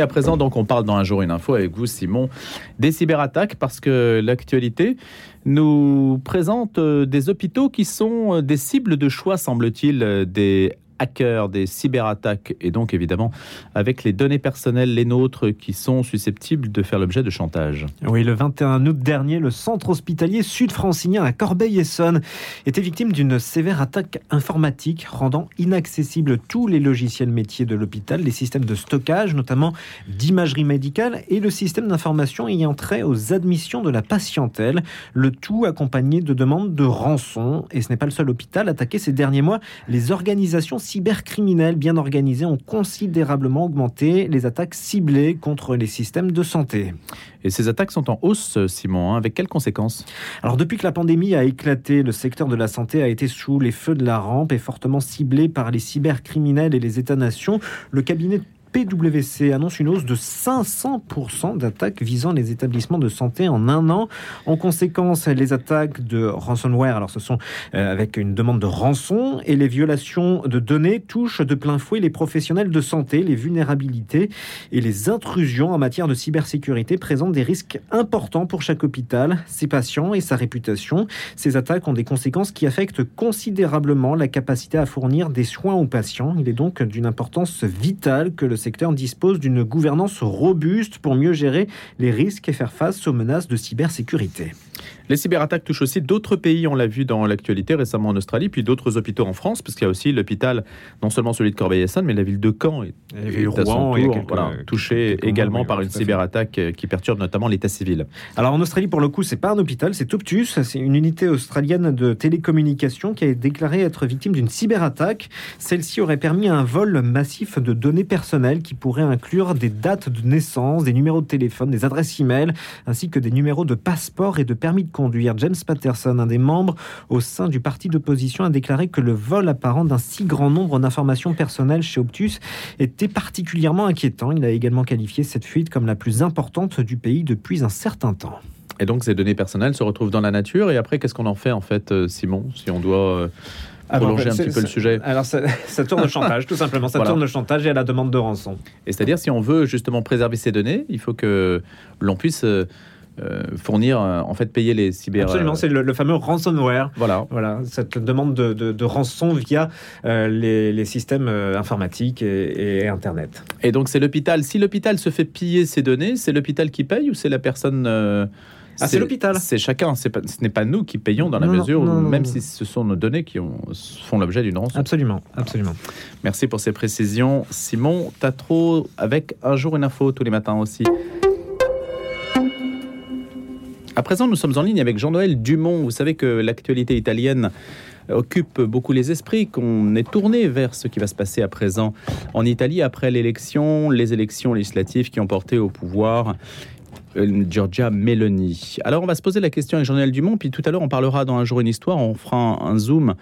Et à présent, donc, on parle dans un jour une info avec vous, Simon, des cyberattaques parce que l'actualité nous présente euh, des hôpitaux qui sont euh, des cibles de choix, semble-t-il, euh, des hackers, des cyberattaques, et donc évidemment avec les données personnelles, les nôtres, qui sont susceptibles de faire l'objet de chantage. Oui, le 21 août dernier, le centre hospitalier sud-francilien à Corbeil-Essonne était victime d'une sévère attaque informatique rendant inaccessibles tous les logiciels métiers de l'hôpital, les systèmes de stockage, notamment d'imagerie médicale, et le système d'information ayant trait aux admissions de la patientèle, le tout accompagné de demandes de rançon. Et ce n'est pas le seul hôpital attaqué ces derniers mois. Les organisations cybercriminels bien organisés ont considérablement augmenté les attaques ciblées contre les systèmes de santé. Et ces attaques sont en hausse, Simon, hein, avec quelles conséquences? Alors depuis que la pandémie a éclaté, le secteur de la santé a été sous les feux de la rampe et fortement ciblé par les cybercriminels et les États-nations. Le cabinet PwC annonce une hausse de 500% d'attaques visant les établissements de santé en un an. En conséquence, les attaques de ransomware, alors ce sont euh, avec une demande de rançon, et les violations de données touchent de plein fouet les professionnels de santé, les vulnérabilités et les intrusions en matière de cybersécurité présentent des risques importants pour chaque hôpital, ses patients et sa réputation. Ces attaques ont des conséquences qui affectent considérablement la capacité à fournir des soins aux patients. Il est donc d'une importance vitale que le secteur dispose d'une gouvernance robuste pour mieux gérer les risques et faire face aux menaces de cybersécurité. Les cyberattaques touchent aussi d'autres pays, on l'a vu dans l'actualité récemment en Australie, puis d'autres hôpitaux en France, parce qu'il y a aussi l'hôpital, non seulement celui de Corbeil-Essonne, mais la ville de Caen est Rouen, touchée également par une cyberattaque euh, qui perturbe notamment l'état civil. Alors en Australie, pour le coup, c'est pas un hôpital, c'est Optus, c'est une unité australienne de télécommunications qui a déclaré être victime d'une cyberattaque. Celle-ci aurait permis un vol massif de données personnelles qui pourrait inclure des dates de naissance, des numéros de téléphone, des adresses e-mail, ainsi que des numéros de passeport et de permis de conduire. James Patterson, un des membres au sein du parti d'opposition, a déclaré que le vol apparent d'un si grand nombre d'informations personnelles chez Optus était particulièrement inquiétant. Il a également qualifié cette fuite comme la plus importante du pays depuis un certain temps. Et donc ces données personnelles se retrouvent dans la nature. Et après, qu'est-ce qu'on en fait en fait, euh, Simon, si on doit euh, prolonger un petit peu le sujet Alors ça, tourne au chantage, tout simplement. Ça tourne au chantage et à la demande de rançon. Et c'est-à-dire, si on veut justement préserver ces données, il faut que l'on puisse euh, fournir, euh, en fait, payer les cyber. Absolument, c'est le, fameux ransomware. Voilà. Voilà, cette demande de, rançon via euh, les, systèmes informatiques et, Internet. Et donc, c'est l'hôpital. Si l'hôpital se fait piller ses données, c'est l'hôpital qui paye ou c'est la personne ah, c'est l'hôpital. C'est chacun. ce n'est pas nous qui payons dans la mesure, où, même si ce sont nos données qui ont, font l'objet d'une rançon. Absolument, absolument. Merci pour ces précisions, Simon Tatro, avec un jour une info tous les matins aussi. À présent, nous sommes en ligne avec Jean-Noël Dumont. Vous savez que l'actualité italienne occupe beaucoup les esprits, qu'on est tourné vers ce qui va se passer à présent en Italie après l'élection, les élections législatives qui ont porté au pouvoir euh, Giorgia Meloni. Alors on va se poser la question avec Jean-Noël Dumont, puis tout à l'heure on parlera dans un jour une histoire, on fera un zoom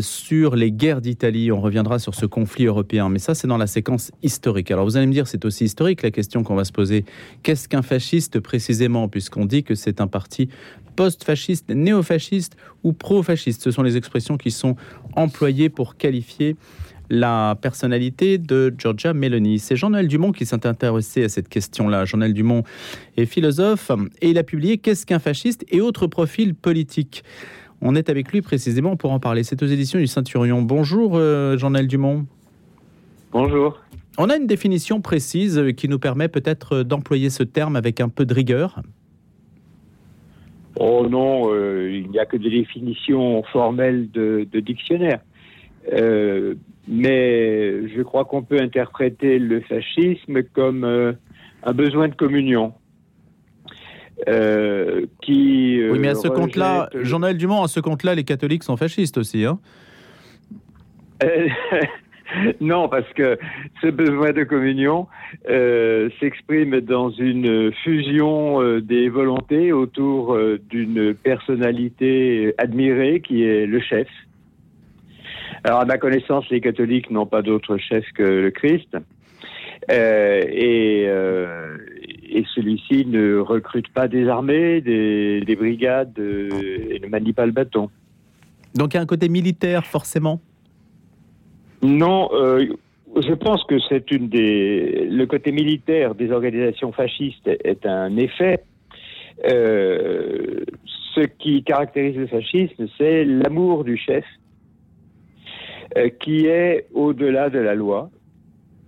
sur les guerres d'Italie. On reviendra sur ce conflit européen, mais ça c'est dans la séquence historique. Alors vous allez me dire, c'est aussi historique la question qu'on va se poser. Qu'est-ce qu'un fasciste précisément, puisqu'on dit que c'est un parti post-fasciste, néo-fasciste ou pro-fasciste? Ce sont les expressions qui sont employées pour qualifier la personnalité de Georgia Meloni. C'est Jean-Noël Dumont qui s'est intéressé à cette question-là. Jean-Noël Dumont est philosophe et il a publié Qu'est-ce qu'un fasciste et autres profils politiques? On est avec lui précisément pour en parler. C'est aux éditions du Ceinturion. Bonjour euh, Jean-Noël Dumont. Bonjour. On a une définition précise qui nous permet peut-être d'employer ce terme avec un peu de rigueur. Oh non, euh, il n'y a que des définitions formelles de, dictionnaire. Euh, mais je crois qu'on peut interpréter le fascisme comme un besoin de communion. Euh, qui. Euh, oui, mais à ce compte-là, Jean-Noël Dumont, à ce compte-là, les catholiques sont fascistes aussi, hein Non, parce que ce besoin de communion euh, s'exprime dans une fusion des volontés autour d'une personnalité admirée qui est le chef. Alors, à ma connaissance, les catholiques n'ont pas d'autre chef que le Christ. et, et celui-ci ne recrute pas des armées, des, brigades euh, et ne manie pas le bâton. Donc il y a un côté militaire forcément? Non, euh, je pense que c'est une des le côté militaire des organisations fascistes est un effet. Euh, ce qui caractérise le fascisme, c'est l'amour du chef, euh, qui est au-delà de la loi,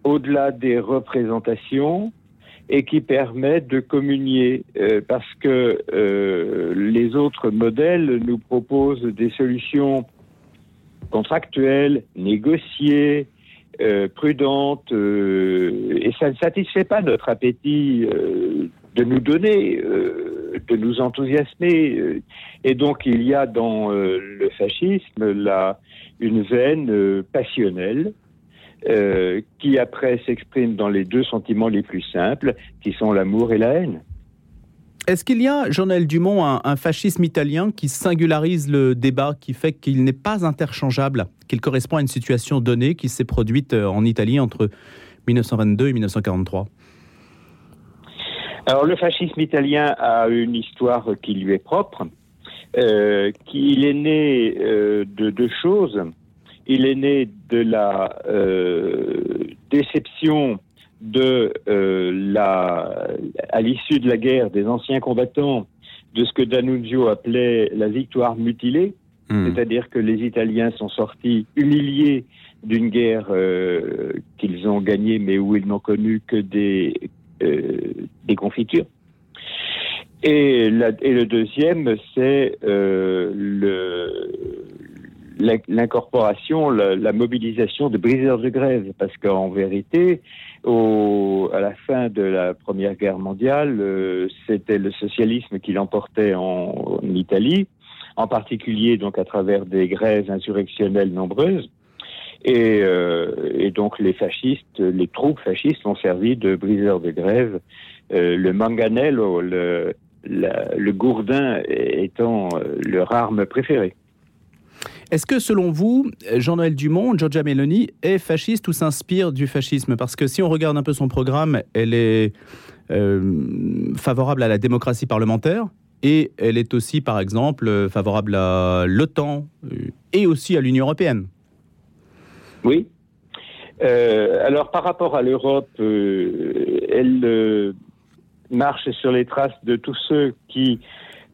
au-delà des représentations, et qui permet de communier, euh, parce que les autres modèles nous proposent des solutions contractuelles, négociées, euh, prudente euh, et ça ne satisfait pas notre appétit euh, de nous donner, de nous enthousiasmer. Et donc il y a dans le fascisme là une veine passionnelle qui après s'exprime dans les deux sentiments les plus simples, qui sont l'amour et la haine. Est-ce qu'il y a, Jean-Noël Dumont, un, fascisme italien qui singularise le débat, qui fait qu'il n'est pas interchangeable, qu'il correspond à une situation donnée qui s'est produite euh, en Italie entre 1922 et 1943 Alors le fascisme italien a une histoire qui lui est propre, euh, qu'il est né euh, de deux choses. Il est né de la déception de euh, la, à l'issue de la guerre des anciens combattants de ce que D'Annunzio appelait la victoire mutilée, hmm. c'est-à-dire que les Italiens sont sortis humiliés d'une guerre euh, qu'ils ont gagnée, mais où ils n'ont connu que des, euh, des confitures. Et, la, et le deuxième, c'est le, l'incorporation, la, mobilisation de briseurs de grève, parce qu'en vérité, au, à la fin de la Première Guerre mondiale, euh, c'était le socialisme qui l'emportait en, Italie, en particulier donc à travers des grèves insurrectionnelles nombreuses. Et, euh, et, donc les fascistes, les troupes fascistes ont servi de briseurs de grève. Euh, le manganello, le, le gourdin étant leur arme préférée. Est-ce que selon vous, Jean-Noël Dumont, Giorgia Meloni est fasciste ou s'inspire du fascisme? Parce que si on regarde un peu son programme, elle est euh, favorable à la démocratie parlementaire et elle est aussi, par exemple, favorable à l'OTAN euh, et aussi à l'Union européenne. Oui. Euh, alors par rapport à l'Europe, elle marche sur les traces de tous ceux qui,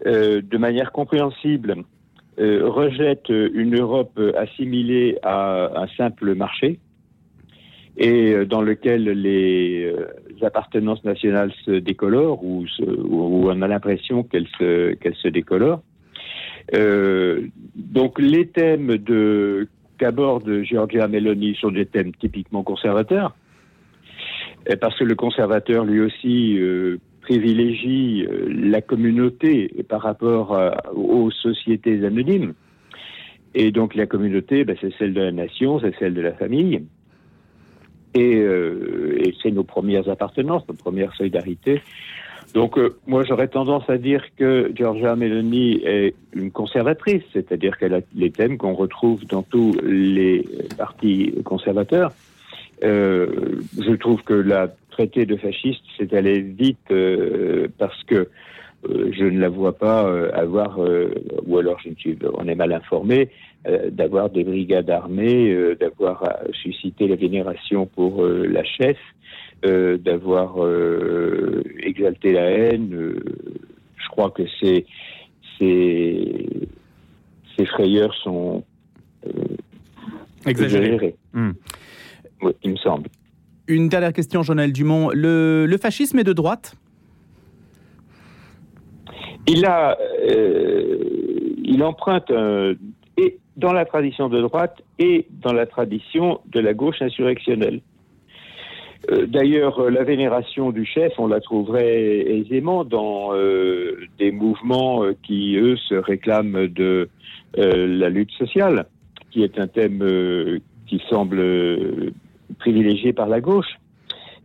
de manière compréhensible, euh, rejette une Europe assimilée à un simple marché et euh, dans lequel les euh, appartenances nationales se décolorent ou, on a l'impression qu'elles se, se décolorent. donc les thèmes de qu'aborde Giorgia Meloni sont des thèmes typiquement conservateurs, parce que le conservateur lui aussi privilégie euh, la communauté par rapport euh, aux sociétés anonymes. Et donc la communauté, ben, c'est celle de la nation, c'est celle de la famille. Et, euh, c'est nos premières appartenances, nos premières solidarités. Donc moi j'aurais tendance à dire que Georgia Meloni est une conservatrice, c'est-à-dire qu'elle a les thèmes qu'on retrouve dans tous les partis conservateurs. Je trouve que la traité de fasciste, c'est aller vite euh, parce que euh, je ne la vois pas avoir, ou alors je ne suis, on est mal informé, d'avoir des brigades armées, d'avoir suscité la vénération pour la chef, d'avoir exalté la haine. je crois que ces, ces, ces frayeurs sont exagérées. Hmm il me semble. Une dernière question, Jean-Noël Dumont. Le, fascisme est de droite? Il a, euh, emprunte et dans la tradition de droite et dans la tradition de la gauche insurrectionnelle. Euh, d'ailleurs, la vénération du chef, on la trouverait aisément dans euh, des mouvements qui, eux, se réclament de la lutte sociale, qui est un thème qui semble privilégié par la gauche.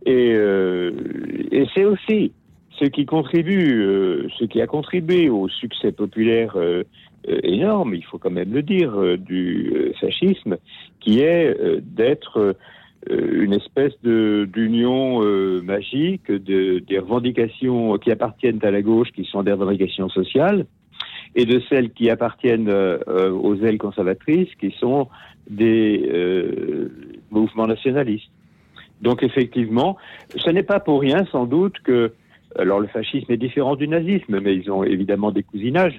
Et, euh, et c'est aussi ce qui contribue, euh, ce qui a contribué au succès populaire euh, énorme, il faut quand même le dire, du fascisme, qui est d'être une espèce d'union magique de, des revendications qui appartiennent à la gauche, qui sont des revendications sociales, et de celles qui appartiennent aux ailes conservatrices, qui sont des mouvements nationalistes. Donc effectivement, ce n'est pas pour rien sans doute que, alors le fascisme est différent du nazisme, mais ils ont évidemment des cousinages,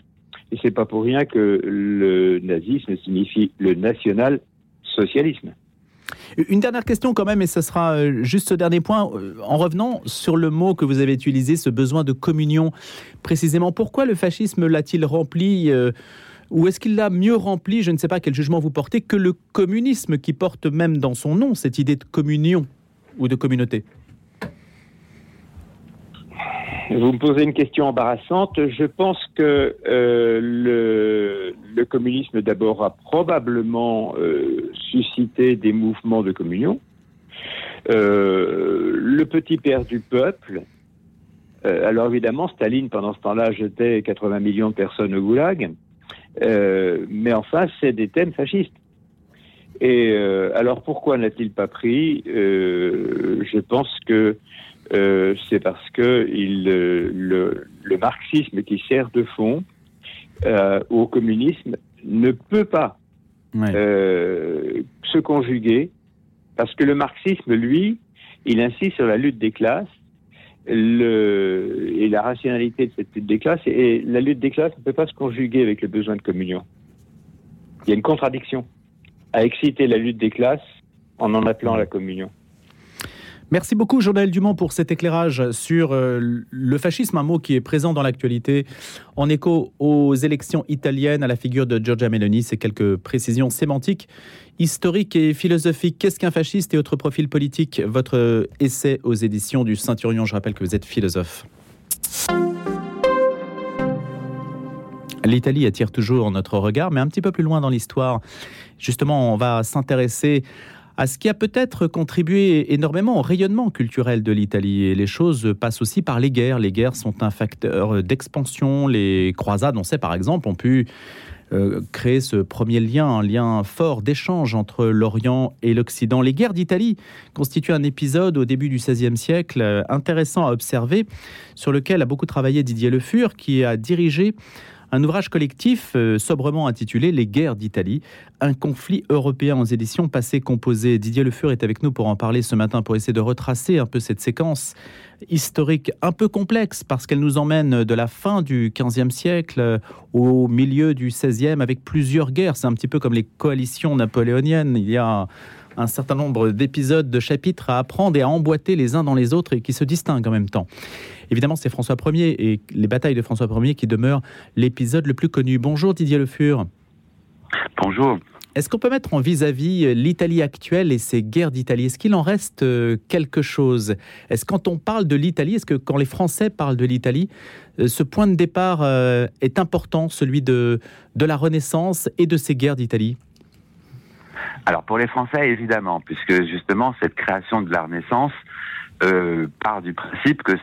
et c'est pas pour rien que le nazisme signifie le national-socialisme. Une dernière question quand même, et ce sera euh, juste ce dernier point, euh, en revenant sur le mot que vous avez utilisé, ce besoin de communion. Précisément, pourquoi le fascisme l'a-t-il rempli euh, ou est-ce qu'il l'a mieux rempli, je ne sais pas quel jugement vous portez, que le communisme qui porte même dans son nom cette idée de communion ou de communauté? Vous me posez une question embarrassante. Je pense que euh, le, communisme d'abord a probablement euh, suscité des mouvements de communion. Euh, le petit père du peuple, alors évidemment, Staline, pendant ce temps-là, jetait 80 millions de personnes au goulag, euh, mais enfin, c'est des thèmes fascistes. Et euh, alors pourquoi n'a-t-il pas pris euh, Je pense que c'est parce que il, le, le, marxisme qui sert de fond au communisme ne peut pas ouais. Se conjuguer parce que le marxisme, lui, il insiste sur la lutte des classes le, et la rationalité de cette lutte des classes. Et la lutte des classes ne peut pas se conjuguer avec le besoin de communion. Il y a une contradiction à exciter la lutte des classes en en appelant à la communion. Merci beaucoup, Journal Dumont, pour cet éclairage sur euh, le fascisme, un mot qui est présent dans l'actualité, en écho aux élections italiennes, à la figure de Giorgia Meloni. C'est quelques précisions sémantiques, historiques et philosophiques. Qu'est-ce qu'un fasciste et autres profils politiques? Votre essai aux éditions du Saint-Urion. Je rappelle que vous êtes philosophe. L'Italie attire toujours notre regard, mais un petit peu plus loin dans l'histoire. Justement, on va s'intéresser à ce qui a peut-être contribué énormément au rayonnement culturel de l'Italie. Et les choses passent aussi par les guerres. Les guerres sont un facteur d'expansion. Les croisades, on sait par exemple, ont pu euh, créer ce premier lien, un lien fort d'échange entre l'Orient et l'Occident. Les guerres d'Italie constituent un épisode au début du XVIe siècle euh, intéressant à observer, sur lequel a beaucoup travaillé Didier Le Fur, qui a dirigé un ouvrage collectif euh, sobrement intitulé Les guerres d'Italie, un conflit européen aux éditions passées composées. Didier Le Fur est avec nous pour en parler ce matin, pour essayer de retracer un peu cette séquence historique un peu complexe, parce qu'elle nous emmène de la fin du XVe siècle au milieu du XVIe avec plusieurs guerres. C'est un petit peu comme les coalitions napoléoniennes. Il y a un certain nombre d'épisodes, de chapitres à apprendre et à emboîter les uns dans les autres et qui se distinguent en même temps. Évidemment, c'est François Ier et les batailles de François Ier qui demeurent l'épisode le plus connu. Bonjour Didier Le Fur. Bonjour. Est-ce qu'on peut mettre en vis-à-vis l'Italie actuelle et ses guerres d'Italie? Est-ce qu'il en reste quelque chose? Est-ce quand on parle de l'Italie, est-ce que quand les Français parlent de l'Italie, ce point de départ est important, celui de, de la Renaissance et de ces guerres d'Italie? Alors pour les Français, évidemment, puisque justement cette création de la Renaissance euh, part du principe que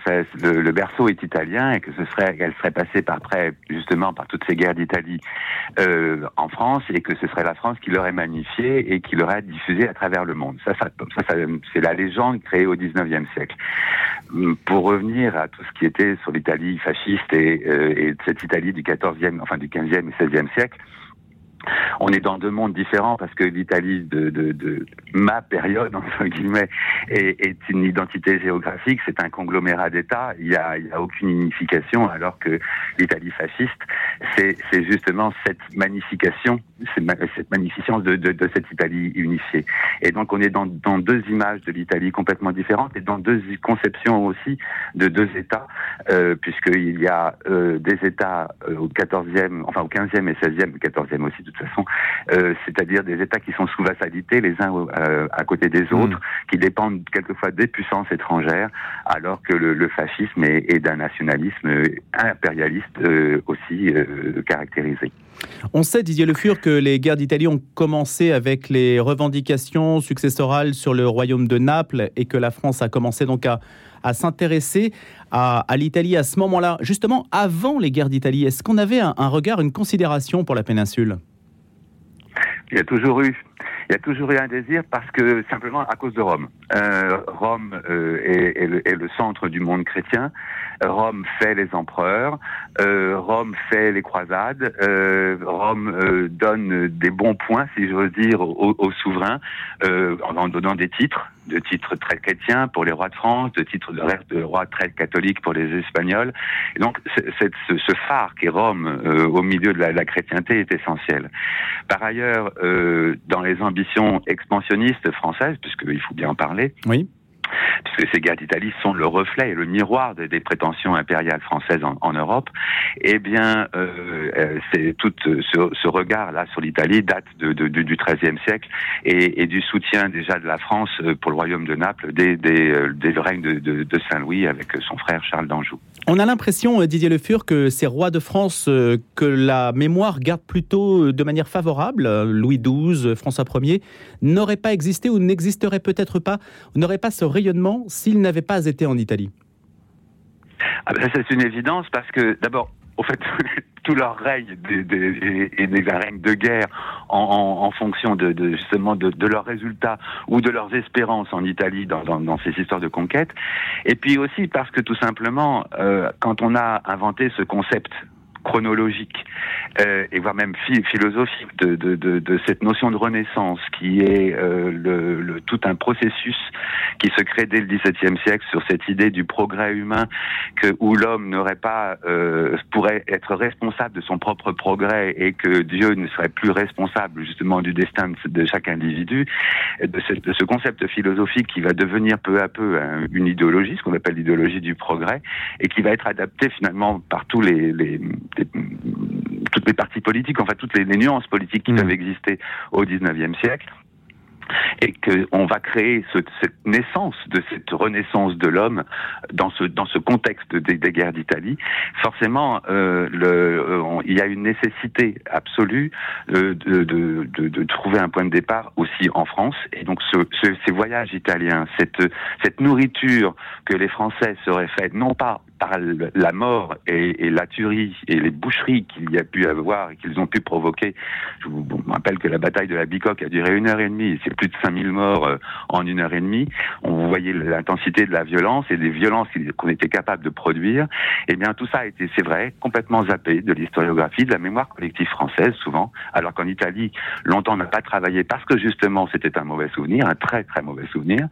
le, le, berceau est italien et que ce serait qu'elle serait passée par près justement par toutes ces guerres d'Italie euh, en France et que ce serait la France qui l'aurait magnifié et qui l'aurait diffusé à travers le monde. Ça, ça, ça, ça c'est la légende créée au 19e siècle. Pour revenir à tout ce qui était sur l'Italie fasciste et, euh, et cette Italie du 14e, enfin du 15e et 16e siècle, on est dans deux mondes différents parce que l'Italie de, ma période entre guillemets est, une identité géographique, c'est un conglomérat d'États. Il y a, aucune unification, alors que l'Italie fasciste, c'est justement cette magnification, cette magnificence de, cette Italie unifiée. Et donc on est dans, deux images de l'Italie complètement différentes et dans deux conceptions aussi de deux États, euh, puisqu'il y a euh, des États euh, au 14e, enfin au 15e et 16e, 14e aussi toute façon, euh, c'est-à-dire des États qui sont sous vassalité les uns euh, à côté des autres, mmh. qui dépendent quelquefois des puissances étrangères, alors que le, le fascisme est, est d'un nationalisme impérialiste euh, aussi caractérisé. On sait, Didier Le Fur, que les guerres d'Italie ont commencé avec les revendications successorales sur le royaume de Naples et que la France a commencé donc à, à s'intéresser à, à l'Italie à ce moment-là, justement avant les guerres d'Italie. Est-ce qu'on avait un, un regard, une considération pour la péninsule? Il y a toujours eu Il y a toujours eu un désir parce que simplement à cause de Rome. Euh, Rome euh, est, le, centre du monde chrétien. Rome fait les empereurs. Euh, Rome fait les croisades. Rome donne des bons points, si j'ose dire, aux, souverains en donnant des titres de titres très chrétiens pour les rois de France, de titres de, rois très catholiques pour les Espagnols. Donc, ce, ce, phare qui est Rome au milieu de la, la, chrétienté est essentiel. Par ailleurs, dans les ambitions expansionnistes françaises, puisqu'il faut bien en parler, oui. Puisque ces guerres d'Italie sont le reflet et le miroir des, des prétentions impériales françaises en, en Europe, eh bien, euh, c'est tout ce, ce regard-là sur l'Italie date de, de, de, du XIIIe siècle et, et, du soutien déjà de la France pour le royaume de Naples dès, dès, dès le règne de, de Saint-Louis avec son frère Charles d'Anjou. On a l'impression, Didier Le Fur, que ces rois de France euh, que la mémoire garde plutôt de manière favorable, Louis XII, François Ier, n'auraient pas existé ou n'existeraient peut-être pas, n'auraient pas ce rayonnement s'ils n'avaient pas été en Italie. Ah ben, C'est une évidence parce que d'abord, au fait, tout leur règne et des règnes de guerre en, en, en fonction de, de justement de, de, leurs résultats ou de leurs espérances en Italie dans, dans, dans, ces histoires de conquête. Et puis aussi parce que tout simplement, euh, quand on a inventé ce concept chronologique euh, et voire même philosophique de, de, de, de, cette notion de renaissance qui est euh, le, le, tout un processus qui se crée dès le XVIIe siècle sur cette idée du progrès humain que où l'homme n'aurait pas euh, pourrait être responsable de son propre progrès et que Dieu ne serait plus responsable justement du destin de chaque individu de ce, de ce concept philosophique qui va devenir peu à peu une idéologie ce qu'on appelle l'idéologie du progrès et qui va être adapté finalement par tous les, les toutes les partis politiques, enfin toutes les, les nuances politiques qui mmh. peuvent exister au XIXe siècle et qu'on va créer ce, cette naissance de cette renaissance de l'homme dans ce dans ce contexte des, des guerres d'Italie, forcément, euh, le, euh, on, il y a une nécessité absolue euh, de, de, de, de, trouver un point de départ aussi en France. Et donc, ce, ce, ces voyages italiens, cette cette nourriture que les Français seraient faits, non pas par la mort et, la tuerie et les boucheries qu'il y a pu avoir et qu'ils ont pu provoquer. Je vous, vous rappelle que la bataille de la Bicoque a duré une heure et demie. C'est plus de 5000 morts euh, en une heure et demie. On voyait l'intensité de la violence et des violences qu'on était capable de produire. Eh bien, tout ça a été, c'est vrai, complètement zappé de l'historiographie, de la mémoire collective française, souvent. Alors qu'en Italie, longtemps, on n'a pas travaillé parce que justement, c'était un mauvais souvenir, un très très mauvais souvenir.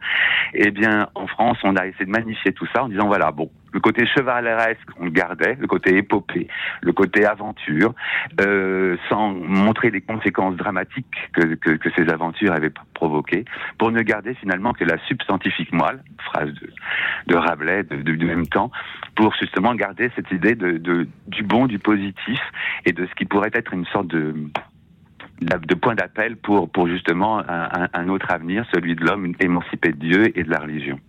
Eh bien, en France, on a essayé de magnifier tout ça en disant, voilà, bon, le côté chevaleresque, on le gardait, le côté épopée, le côté aventure, euh, sans montrer les conséquences dramatiques que, que, que, ces aventures avaient provoquées, pour ne garder finalement que la substantifique moelle, phrase de, de Rabelais de, de, du même temps, pour justement garder cette idée de, du bon, du positif, et de ce qui pourrait être une sorte de de point d'appel pour, pour justement un, un autre avenir, celui de l'homme émancipé de Dieu et de la religion.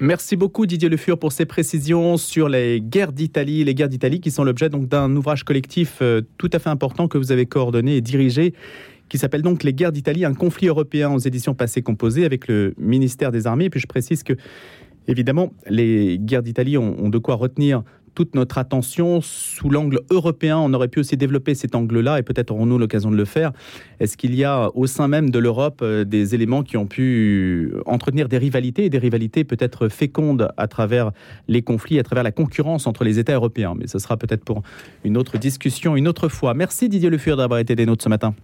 Merci beaucoup Didier Le Fur pour ces précisions sur les guerres d'Italie, les guerres d'Italie qui sont l'objet donc d'un ouvrage collectif euh, tout à fait important que vous avez coordonné et dirigé qui s'appelle donc Les guerres d'Italie, un conflit européen aux éditions passées composées avec le ministère des Armées. Et puis je précise que évidemment les guerres d'Italie ont, ont de quoi retenir toute notre attention sous l'angle européen. On aurait pu aussi développer cet angle-là et peut-être aurons-nous l'occasion de le faire. Est-ce qu'il y a au sein même de l'Europe euh, des éléments qui ont pu entretenir des rivalités et des rivalités peut-être fécondes à travers les conflits, à travers la concurrence entre les États européens? Mais ce sera peut-être pour une autre discussion, une autre fois. Merci Didier Le Fur d'avoir été des nôtres ce matin.